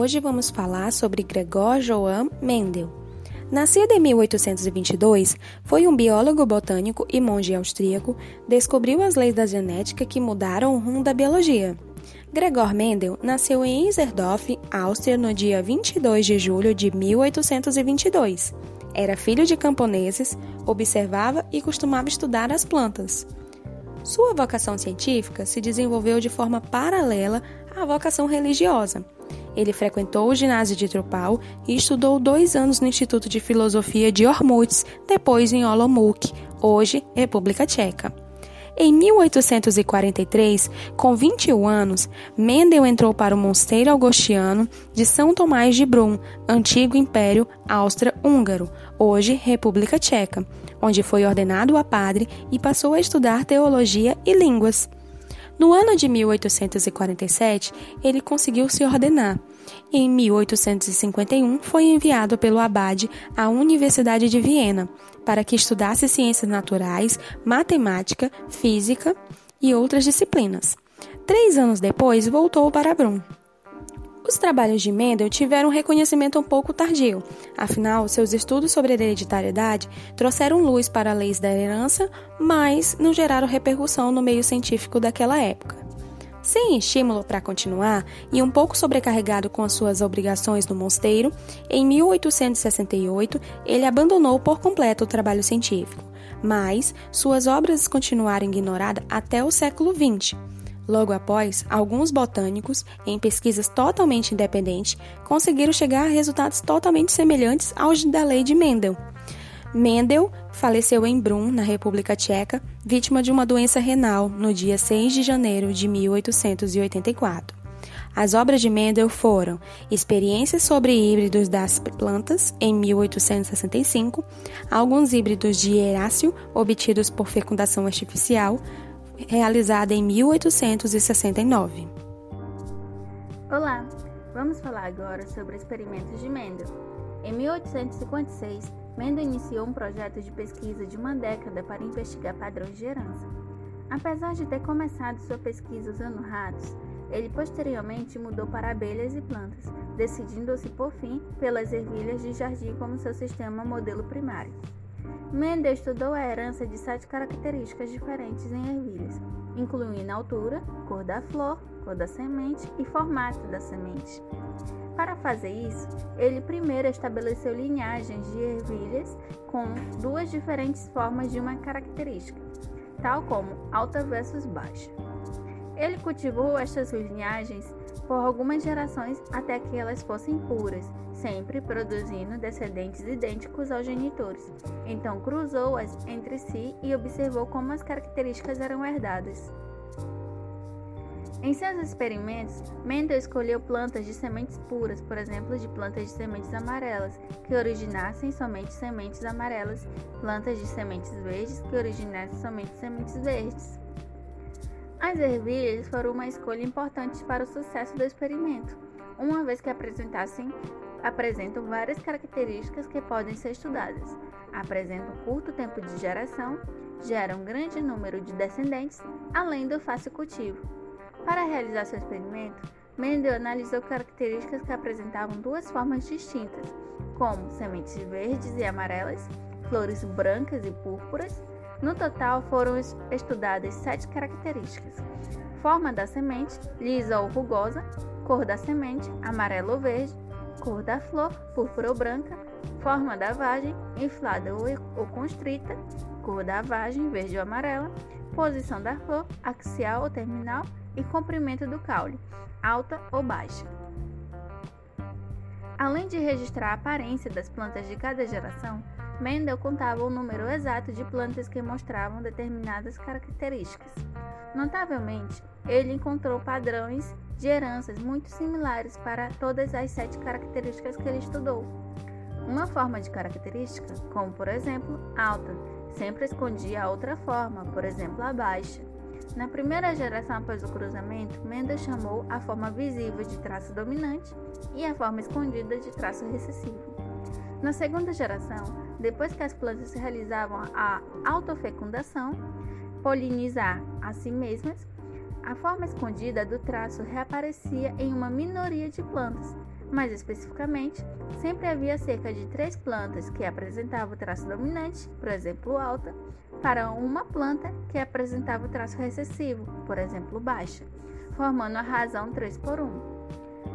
Hoje vamos falar sobre Gregor Johann Mendel. Nascido em 1822, foi um biólogo botânico e monge austríaco, descobriu as leis da genética que mudaram o rumo da biologia. Gregor Mendel nasceu em Iserdorf, Áustria, no dia 22 de julho de 1822. Era filho de camponeses, observava e costumava estudar as plantas. Sua vocação científica se desenvolveu de forma paralela à vocação religiosa. Ele frequentou o ginásio de Tropal e estudou dois anos no Instituto de Filosofia de Ormuz, depois em Olomouc, hoje República Tcheca. Em 1843, com 21 anos, Mendel entrou para o Mosteiro Augustiano de São Tomás de Brum, antigo Império Áustria-Húngaro, hoje República Tcheca, onde foi ordenado a padre e passou a estudar teologia e línguas. No ano de 1847, ele conseguiu se ordenar. Em 1851, foi enviado pelo abade à Universidade de Viena para que estudasse ciências naturais, matemática, física e outras disciplinas. Três anos depois, voltou para Brum. Os trabalhos de Mendel tiveram um reconhecimento um pouco tardio, afinal, seus estudos sobre hereditariedade trouxeram luz para leis da herança, mas não geraram repercussão no meio científico daquela época. Sem estímulo para continuar e um pouco sobrecarregado com as suas obrigações no mosteiro, em 1868 ele abandonou por completo o trabalho científico, mas suas obras continuaram ignoradas até o século XX Logo após, alguns botânicos, em pesquisas totalmente independentes, conseguiram chegar a resultados totalmente semelhantes aos da lei de Mendel. Mendel faleceu em Brum, na República Tcheca, vítima de uma doença renal no dia 6 de janeiro de 1884. As obras de Mendel foram Experiências sobre híbridos das plantas, em 1865, alguns híbridos de Heráceo obtidos por fecundação artificial, realizada em 1869. Olá, vamos falar agora sobre experimentos de Mendel. Em 1856, Mendel iniciou um projeto de pesquisa de uma década para investigar padrões de herança. Apesar de ter começado sua pesquisa usando ratos, ele posteriormente mudou para abelhas e plantas, decidindo-se por fim pelas ervilhas de jardim como seu sistema modelo primário. Mendel estudou a herança de sete características diferentes em ervilhas, incluindo altura, cor da flor, cor da semente e formato da semente. Para fazer isso, ele primeiro estabeleceu linhagens de ervilhas com duas diferentes formas de uma característica, tal como alta versus baixa. Ele cultivou estas linhagens por algumas gerações até que elas fossem puras, sempre produzindo descendentes idênticos aos genitores. Então cruzou-as entre si e observou como as características eram herdadas. Em seus experimentos, Mendel escolheu plantas de sementes puras, por exemplo, de plantas de sementes amarelas, que originassem somente sementes amarelas, plantas de sementes verdes, que originassem somente sementes verdes. As ervilhas foram uma escolha importante para o sucesso do experimento, uma vez que apresentassem apresentam várias características que podem ser estudadas. Apresentam curto tempo de geração, geram um grande número de descendentes, além do fácil cultivo. Para realizar seu experimento, Mendel analisou características que apresentavam duas formas distintas, como sementes verdes e amarelas, flores brancas e púrpuras. No total, foram estudadas sete características: forma da semente, lisa ou rugosa, cor da semente, amarelo ou verde, cor da flor, púrpura ou branca, forma da vagem, inflada ou constrita, cor da vagem, verde ou amarela, posição da flor, axial ou terminal e comprimento do caule, alta ou baixa. Além de registrar a aparência das plantas de cada geração, Mendel contava o número exato de plantas que mostravam determinadas características. Notavelmente, ele encontrou padrões de heranças muito similares para todas as sete características que ele estudou. Uma forma de característica, como por exemplo alta, sempre escondia a outra forma, por exemplo a baixa. Na primeira geração após o cruzamento, Mendel chamou a forma visível de traço dominante e a forma escondida de traço recessivo. Na segunda geração, depois que as plantas realizavam a autofecundação, polinizar a si mesmas, a forma escondida do traço reaparecia em uma minoria de plantas, Mais especificamente, sempre havia cerca de três plantas que apresentavam o traço dominante, por exemplo, alta, para uma planta que apresentava o traço recessivo, por exemplo, baixa, formando a razão 3 por 1.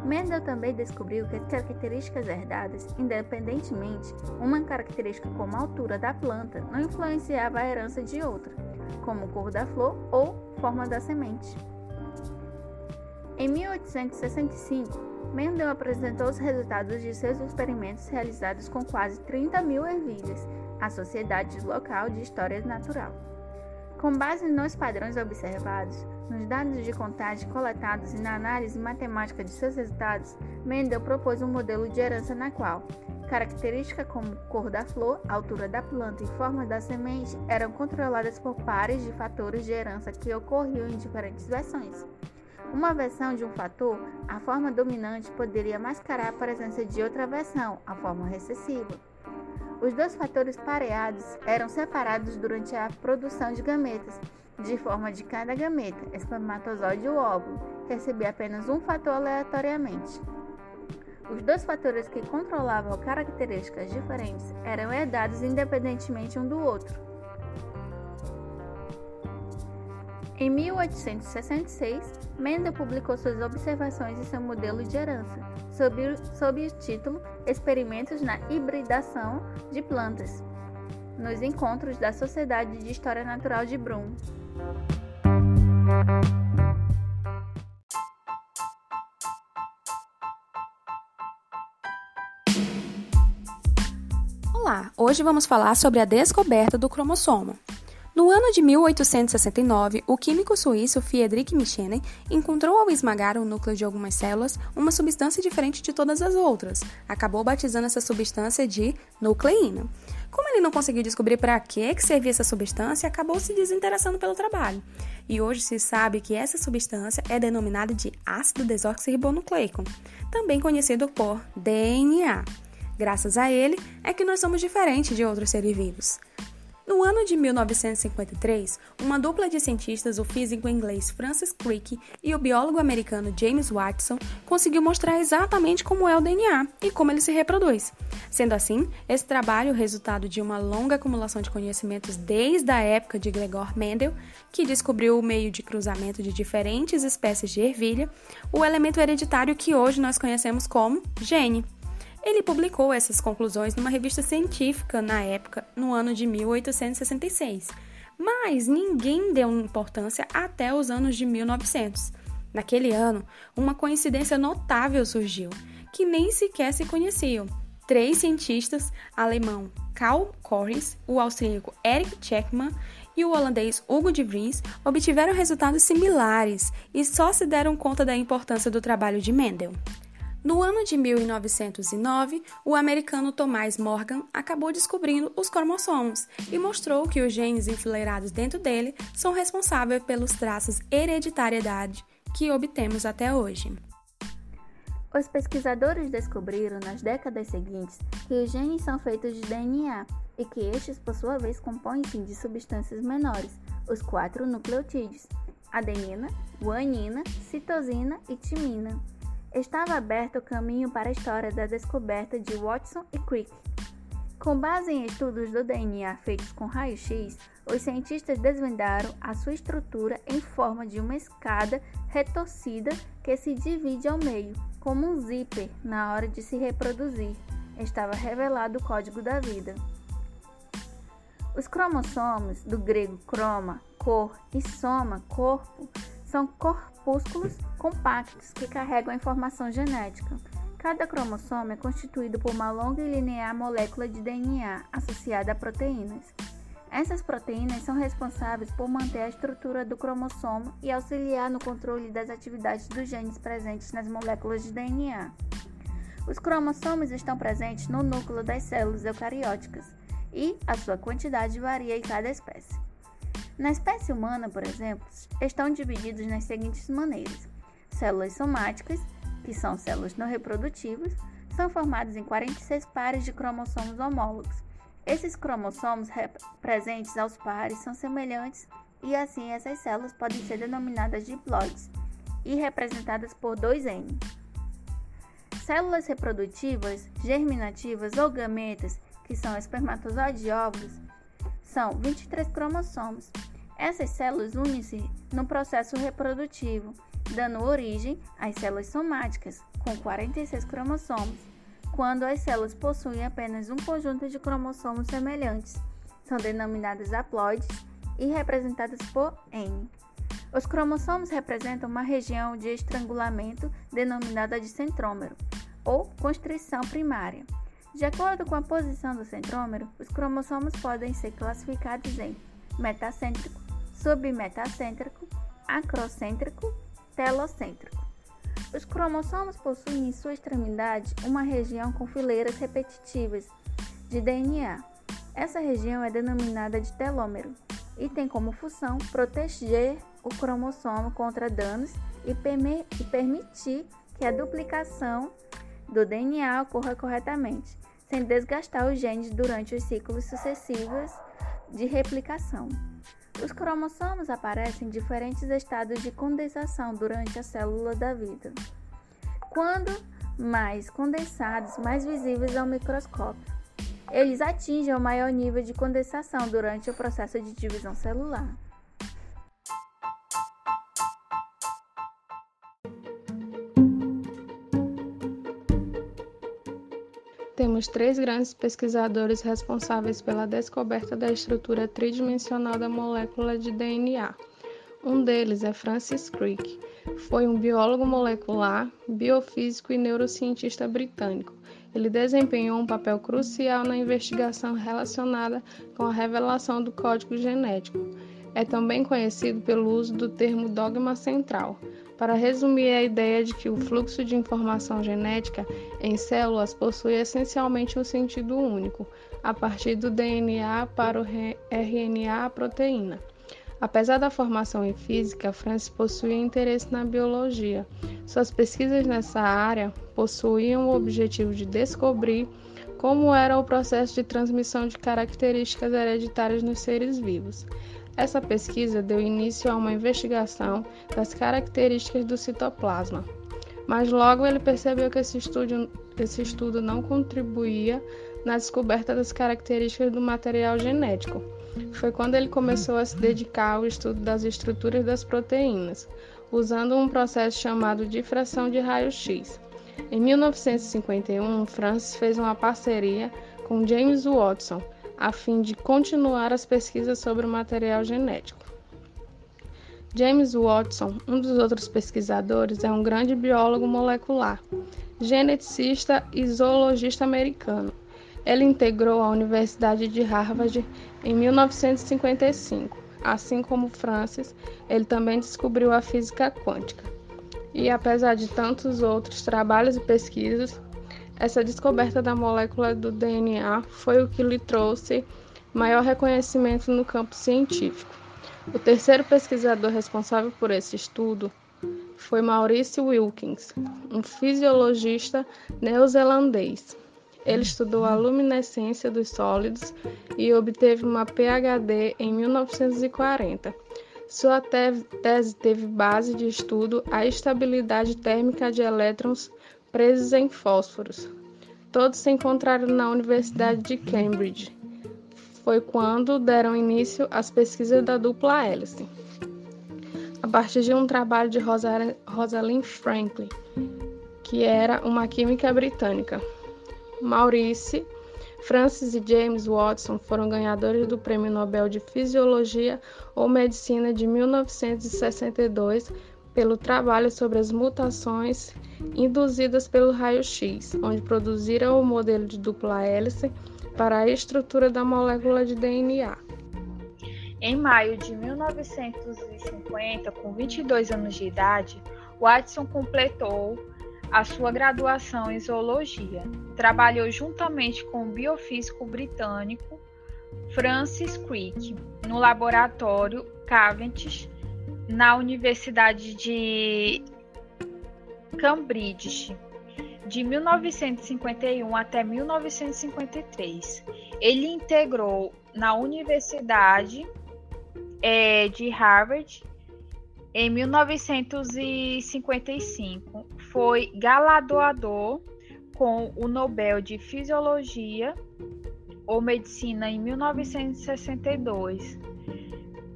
Mendel também descobriu que as características herdadas, independentemente, uma característica como a altura da planta não influenciava a herança de outra, como cor da flor ou forma da semente. Em 1865, Mendel apresentou os resultados de seus experimentos realizados com quase 30 mil ervilhas à Sociedade Local de História Natural. Com base nos padrões observados, nos dados de contagem coletados e na análise matemática de seus resultados, Mendel propôs um modelo de herança na qual características como cor da flor, altura da planta e forma da semente eram controladas por pares de fatores de herança que ocorriam em diferentes versões. Uma versão de um fator, a forma dominante poderia mascarar a presença de outra versão, a forma recessiva. Os dois fatores pareados eram separados durante a produção de gametas, de forma de cada gameta, espermatozoide ou óvulo, receber apenas um fator aleatoriamente. Os dois fatores que controlavam características diferentes eram herdados independentemente um do outro. Em 1866, Mendel publicou suas observações e seu modelo de herança, sob o, sob o título Experimentos na Hibridação de Plantas, nos encontros da Sociedade de História Natural de Brum. Olá, hoje vamos falar sobre a descoberta do cromossomo. No ano de 1869, o químico suíço Friedrich Michenen encontrou ao esmagar o núcleo de algumas células uma substância diferente de todas as outras. Acabou batizando essa substância de nucleína. Como ele não conseguiu descobrir para que, que servia essa substância, acabou se desinteressando pelo trabalho. E hoje se sabe que essa substância é denominada de ácido desoxirribonucleico, também conhecido por DNA. Graças a ele é que nós somos diferentes de outros seres vivos. No ano de 1953, uma dupla de cientistas, o físico inglês Francis Crick e o biólogo americano James Watson, conseguiu mostrar exatamente como é o DNA e como ele se reproduz. Sendo assim, esse trabalho, resultado de uma longa acumulação de conhecimentos desde a época de Gregor Mendel, que descobriu o meio de cruzamento de diferentes espécies de ervilha, o elemento hereditário que hoje nós conhecemos como gene. Ele publicou essas conclusões numa revista científica na época, no ano de 1866. Mas ninguém deu importância até os anos de 1900. Naquele ano, uma coincidência notável surgiu, que nem sequer se conheciam. Três cientistas, alemão Karl Corris, o austríaco Erich Checkmann e o holandês Hugo de Vries, obtiveram resultados similares e só se deram conta da importância do trabalho de Mendel. No ano de 1909, o americano Thomas Morgan acabou descobrindo os cromossomos e mostrou que os genes enfileirados dentro dele são responsáveis pelos traços hereditariedade que obtemos até hoje. Os pesquisadores descobriram nas décadas seguintes que os genes são feitos de DNA e que estes, por sua vez, compõem-se de substâncias menores, os quatro nucleotídeos: adenina, guanina, citosina e timina estava aberto o caminho para a história da descoberta de Watson e Crick. Com base em estudos do DNA feitos com raio-x, os cientistas desvendaram a sua estrutura em forma de uma escada retorcida que se divide ao meio, como um zíper na hora de se reproduzir. Estava revelado o código da vida. Os cromossomos, do grego chroma, cor, e soma, corpo, são corpúsculos compactos que carregam a informação genética. Cada cromossomo é constituído por uma longa e linear molécula de DNA associada a proteínas. Essas proteínas são responsáveis por manter a estrutura do cromossomo e auxiliar no controle das atividades dos genes presentes nas moléculas de DNA. Os cromossomos estão presentes no núcleo das células eucarióticas e a sua quantidade varia em cada espécie. Na espécie humana, por exemplo, estão divididos nas seguintes maneiras: células somáticas, que são células não reprodutivas, são formadas em 46 pares de cromossomos homólogos. Esses cromossomos presentes aos pares são semelhantes e assim essas células podem ser denominadas diploides e representadas por 2N. células reprodutivas, germinativas ou gametas, que são espermatozoides e óvulos, são 23 cromossomos. Essas células unem-se no processo reprodutivo, dando origem às células somáticas, com 46 cromossomos, quando as células possuem apenas um conjunto de cromossomos semelhantes. São denominadas haploides e representadas por N. Os cromossomos representam uma região de estrangulamento denominada de centrômero, ou constrição primária. De acordo com a posição do centrômero, os cromossomos podem ser classificados em metacêntrico, submetacêntrico, acrocêntrico, telocêntrico. Os cromossomos possuem em sua extremidade uma região com fileiras repetitivas de DNA. Essa região é denominada de telômero e tem como função proteger o cromossomo contra danos e, permitir que a duplicação do DNA ocorra corretamente, sem desgastar os genes durante os ciclos sucessivos de replicação. Os cromossomos aparecem em diferentes estados de condensação durante a célula da vida. Quando mais condensados, mais visíveis ao microscópio. Eles atingem o maior nível de condensação durante o processo de divisão celular. Temos três grandes pesquisadores responsáveis pela descoberta da estrutura tridimensional da molécula de DNA. Um deles é Francis Crick. Foi um biólogo molecular, biofísico e neurocientista britânico. Ele desempenhou um papel crucial na investigação relacionada com a revelação do código genético. É também conhecido pelo uso do termo dogma central, para resumir a ideia de que o fluxo de informação genética em células possui essencialmente um sentido único, a partir do DNA para o RNA proteína. Apesar da formação em física, Francis possuía interesse na biologia. Suas pesquisas nessa área possuíam o objetivo de descobrir como era o processo de transmissão de características hereditárias nos seres vivos. Essa pesquisa deu início a uma investigação das características do citoplasma, mas logo ele percebeu que esse estudo, esse estudo não contribuía na descoberta das características do material genético. Foi quando ele começou a se dedicar ao estudo das estruturas das proteínas, usando um processo chamado difração de raio-x. Em 1951, Francis fez uma parceria com James Watson a fim de continuar as pesquisas sobre o material genético. James Watson, um dos outros pesquisadores, é um grande biólogo molecular, geneticista e zoologista americano. Ele integrou a Universidade de Harvard em 1955. Assim como Francis, ele também descobriu a física quântica. E apesar de tantos outros trabalhos e pesquisas, essa descoberta da molécula do DNA foi o que lhe trouxe maior reconhecimento no campo científico. O terceiro pesquisador responsável por esse estudo foi Maurice Wilkins, um fisiologista neozelandês. Ele estudou a luminescência dos sólidos e obteve uma PhD em 1940. Sua tese teve base de estudo a estabilidade térmica de elétrons presos em fósforos. Todos se encontraram na Universidade de Cambridge. Foi quando deram início às pesquisas da dupla hélice. A partir de um trabalho de Rosalind Franklin, que era uma química britânica. Maurice, Francis e James Watson foram ganhadores do Prêmio Nobel de Fisiologia ou Medicina de 1962 pelo trabalho sobre as mutações induzidas pelo raio-x, onde produziram o modelo de dupla hélice para a estrutura da molécula de DNA. Em maio de 1950, com 22 anos de idade, Watson completou a sua graduação em zoologia. Trabalhou juntamente com o biofísico britânico Francis Crick no laboratório Cavendish na Universidade de Cambridge, de 1951 até 1953. Ele integrou na Universidade é, de Harvard em 1955. Foi galardoador com o Nobel de Fisiologia ou Medicina em 1962,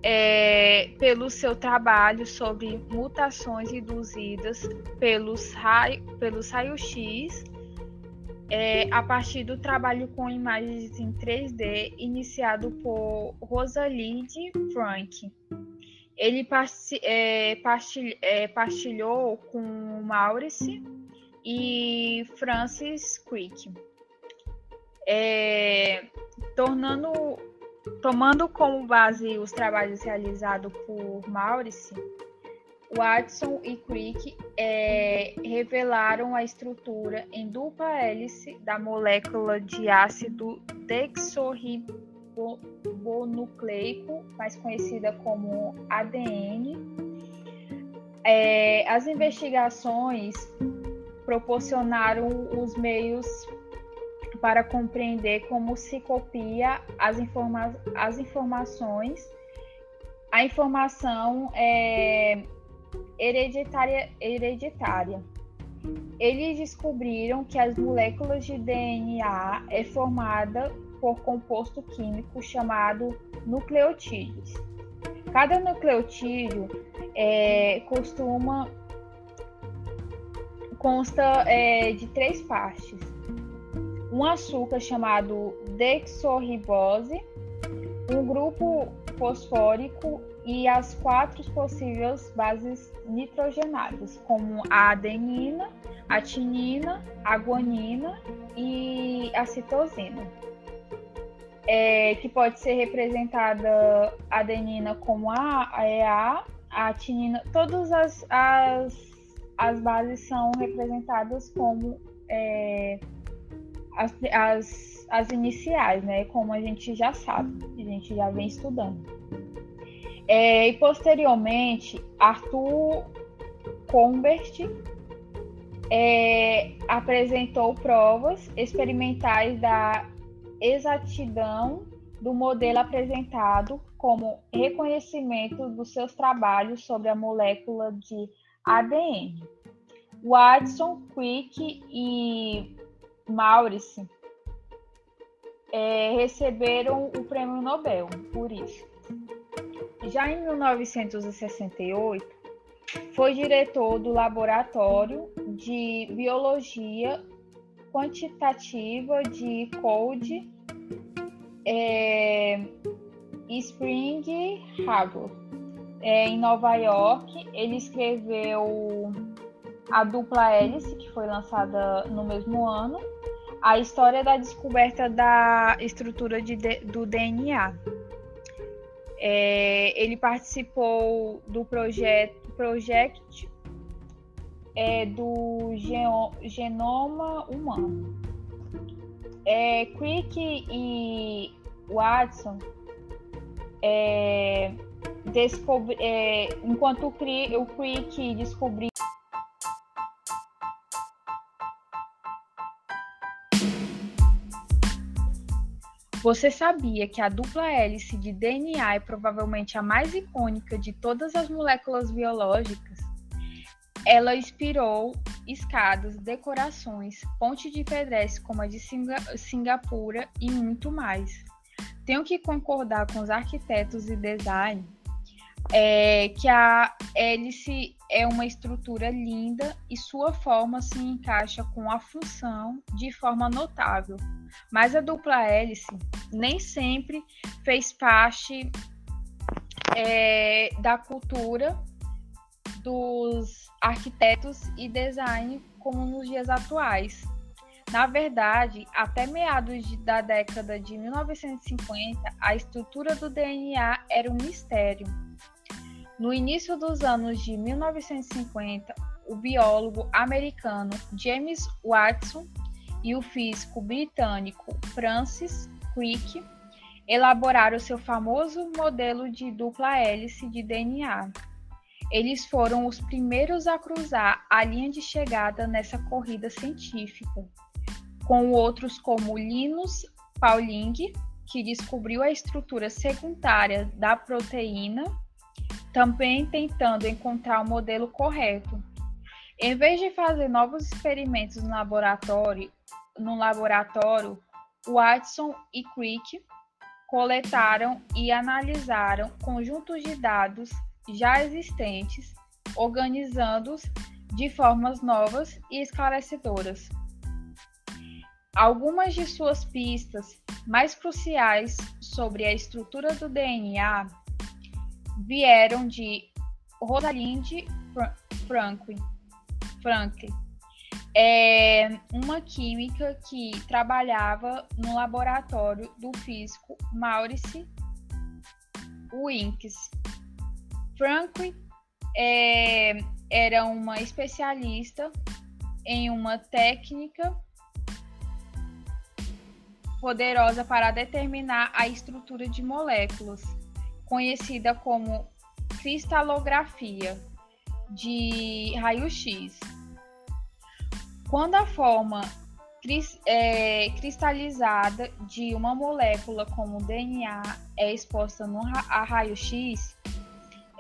é, pelo seu trabalho sobre mutações induzidas pelos, pelos raio-x, é, a partir do trabalho com imagens em 3D iniciado por Rosalind Frank. Ele é, é, partilhou com Maurice e Francis Crick, é, tornando, tomando como base os trabalhos realizados por Maurice, Watson e Crick é, revelaram a estrutura em dupla hélice da molécula de ácido dexorribonucleico ribonucleico, mais conhecida como ADN. É, as investigações proporcionaram os meios para compreender como se copia as, informa as informações. A informação é hereditária, hereditária. Eles descobriram que as moléculas de DNA é formada por composto químico chamado nucleotídeos. Cada nucleotídeo é, costuma consta é, de três partes: um açúcar chamado dexorribose, um grupo fosfórico e as quatro possíveis bases nitrogenadas, como a adenina, a tinina, a guanina e a citosina é, que pode ser representada a adenina como A, EA, a tinina, todas as, as, as bases são representadas como é, as, as, as iniciais, né? Como a gente já sabe, a gente já vem estudando. É, e posteriormente, Arthur Combert é, apresentou provas experimentais da exatidão do modelo apresentado como reconhecimento dos seus trabalhos sobre a molécula de ADN. Watson, Crick e Maurice é, receberam o prêmio Nobel por isso. Já em 1968, foi diretor do Laboratório de Biologia quantitativa de Code é, Spring Harbor, é, em Nova York. Ele escreveu a dupla hélice, que foi lançada no mesmo ano, a história da descoberta da estrutura de, do DNA. É, ele participou do projeto Project é, do genoma humano. É, Crick e Watson é, descobri, é, enquanto o, Crick, o Crick descobriu Você sabia que a dupla hélice de DNA é provavelmente a mais icônica de todas as moléculas biológicas? Ela inspirou escadas, decorações, ponte de pedestre como a de Singapura e muito mais. Tenho que concordar com os arquitetos e design é, que a hélice é uma estrutura linda e sua forma se encaixa com a função de forma notável. Mas a dupla hélice nem sempre fez parte é, da cultura dos arquitetos e design como nos dias atuais. Na verdade, até meados de, da década de 1950, a estrutura do DNA era um mistério. No início dos anos de 1950, o biólogo americano James Watson e o físico britânico Francis Crick elaboraram seu famoso modelo de dupla hélice de DNA. Eles foram os primeiros a cruzar a linha de chegada nessa corrida científica, com outros como Linus Pauling, que descobriu a estrutura secundária da proteína, também tentando encontrar o modelo correto. Em vez de fazer novos experimentos no laboratório no laboratório, Watson e Crick coletaram e analisaram conjuntos de dados já existentes, organizando-os de formas novas e esclarecedoras. Algumas de suas pistas mais cruciais sobre a estrutura do DNA vieram de Rosalind Franklin, Franklin é uma química que trabalhava no laboratório do físico Maurice Winks. Franklin é, era uma especialista em uma técnica poderosa para determinar a estrutura de moléculas, conhecida como cristalografia de raio-x. Quando a forma é, cristalizada de uma molécula como o DNA é exposta no, a raio-x,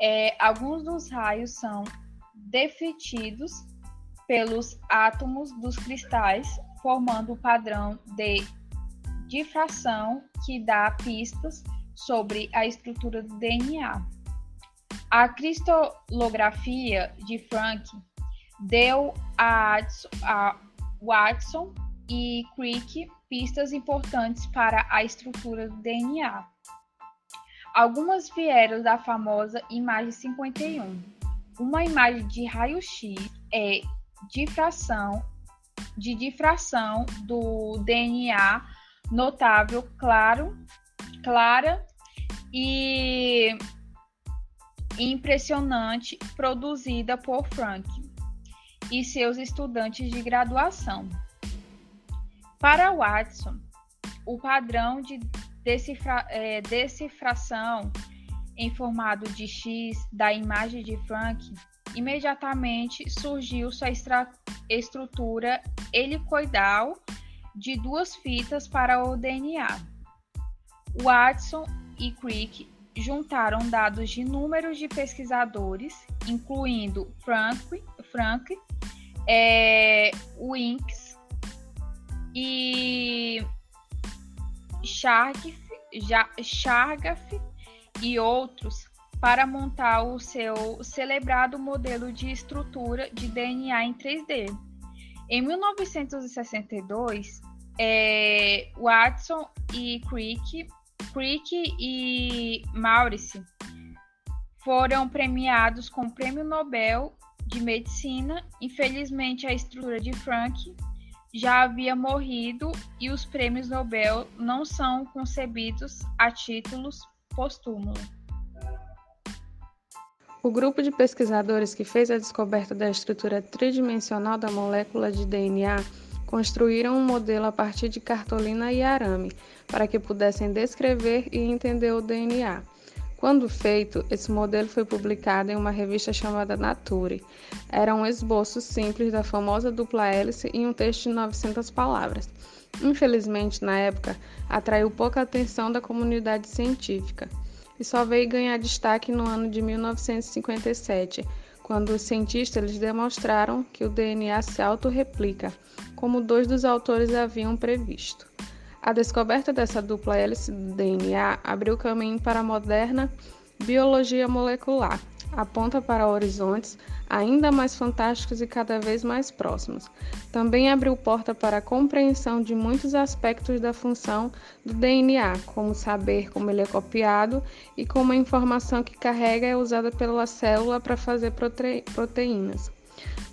é, alguns dos raios são defletidos pelos átomos dos cristais, formando o padrão de difração que dá pistas sobre a estrutura do DNA. A cristalografia de Frank deu a, Watson e Crick pistas importantes para a estrutura do DNA. Algumas vieram da famosa imagem 51. Uma imagem de raio-x é difração de difração do DNA notável, claro, clara e impressionante produzida por Frank e seus estudantes de graduação. Para Watson, o padrão de decifra, é, decifração em formato de X da imagem de Frank, imediatamente surgiu sua estrutura helicoidal de duas fitas para o DNA. Watson e Crick juntaram dados de números de pesquisadores, incluindo Frank, Frank é, Winks e Chargaf, e outros para montar o seu celebrado modelo de estrutura de DNA em 3D. Em 1962, é, Watson e Crick, Crick e Maurice foram premiados com o Prêmio Nobel de Medicina. Infelizmente, a estrutura de Frank já havia morrido e os prêmios Nobel não são concebidos a títulos postúmulos. O grupo de pesquisadores que fez a descoberta da estrutura tridimensional da molécula de DNA construíram um modelo a partir de cartolina e arame para que pudessem descrever e entender o DNA. Quando feito, esse modelo foi publicado em uma revista chamada Nature. Era um esboço simples da famosa dupla hélice em um texto de 900 palavras. Infelizmente, na época, atraiu pouca atenção da comunidade científica e só veio ganhar destaque no ano de 1957, quando os cientistas eles demonstraram que o DNA se autorreplica, como dois dos autores haviam previsto. A descoberta dessa dupla hélice do DNA abriu caminho para a moderna biologia molecular, aponta para horizontes ainda mais fantásticos e cada vez mais próximos. Também abriu porta para a compreensão de muitos aspectos da função do DNA, como saber como ele é copiado e como a informação que carrega é usada pela célula para fazer prote proteínas.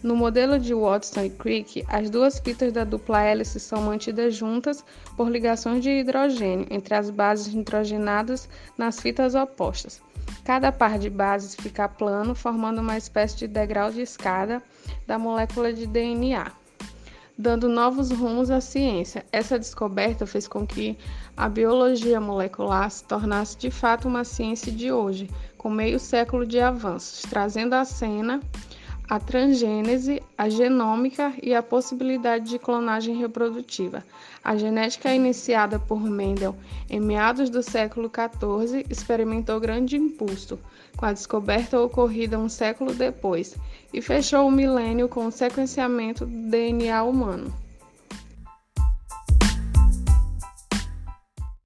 No modelo de Watson e Crick, as duas fitas da dupla hélice são mantidas juntas por ligações de hidrogênio entre as bases nitrogenadas nas fitas opostas. Cada par de bases fica plano, formando uma espécie de degrau de escada da molécula de DNA, dando novos rumos à ciência. Essa descoberta fez com que a biologia molecular se tornasse de fato uma ciência de hoje, com meio século de avanços, trazendo à cena a transgênese, a genômica e a possibilidade de clonagem reprodutiva. A genética iniciada por Mendel em meados do século XIV experimentou grande impulso, com a descoberta ocorrida um século depois, e fechou o milênio com o sequenciamento do DNA humano.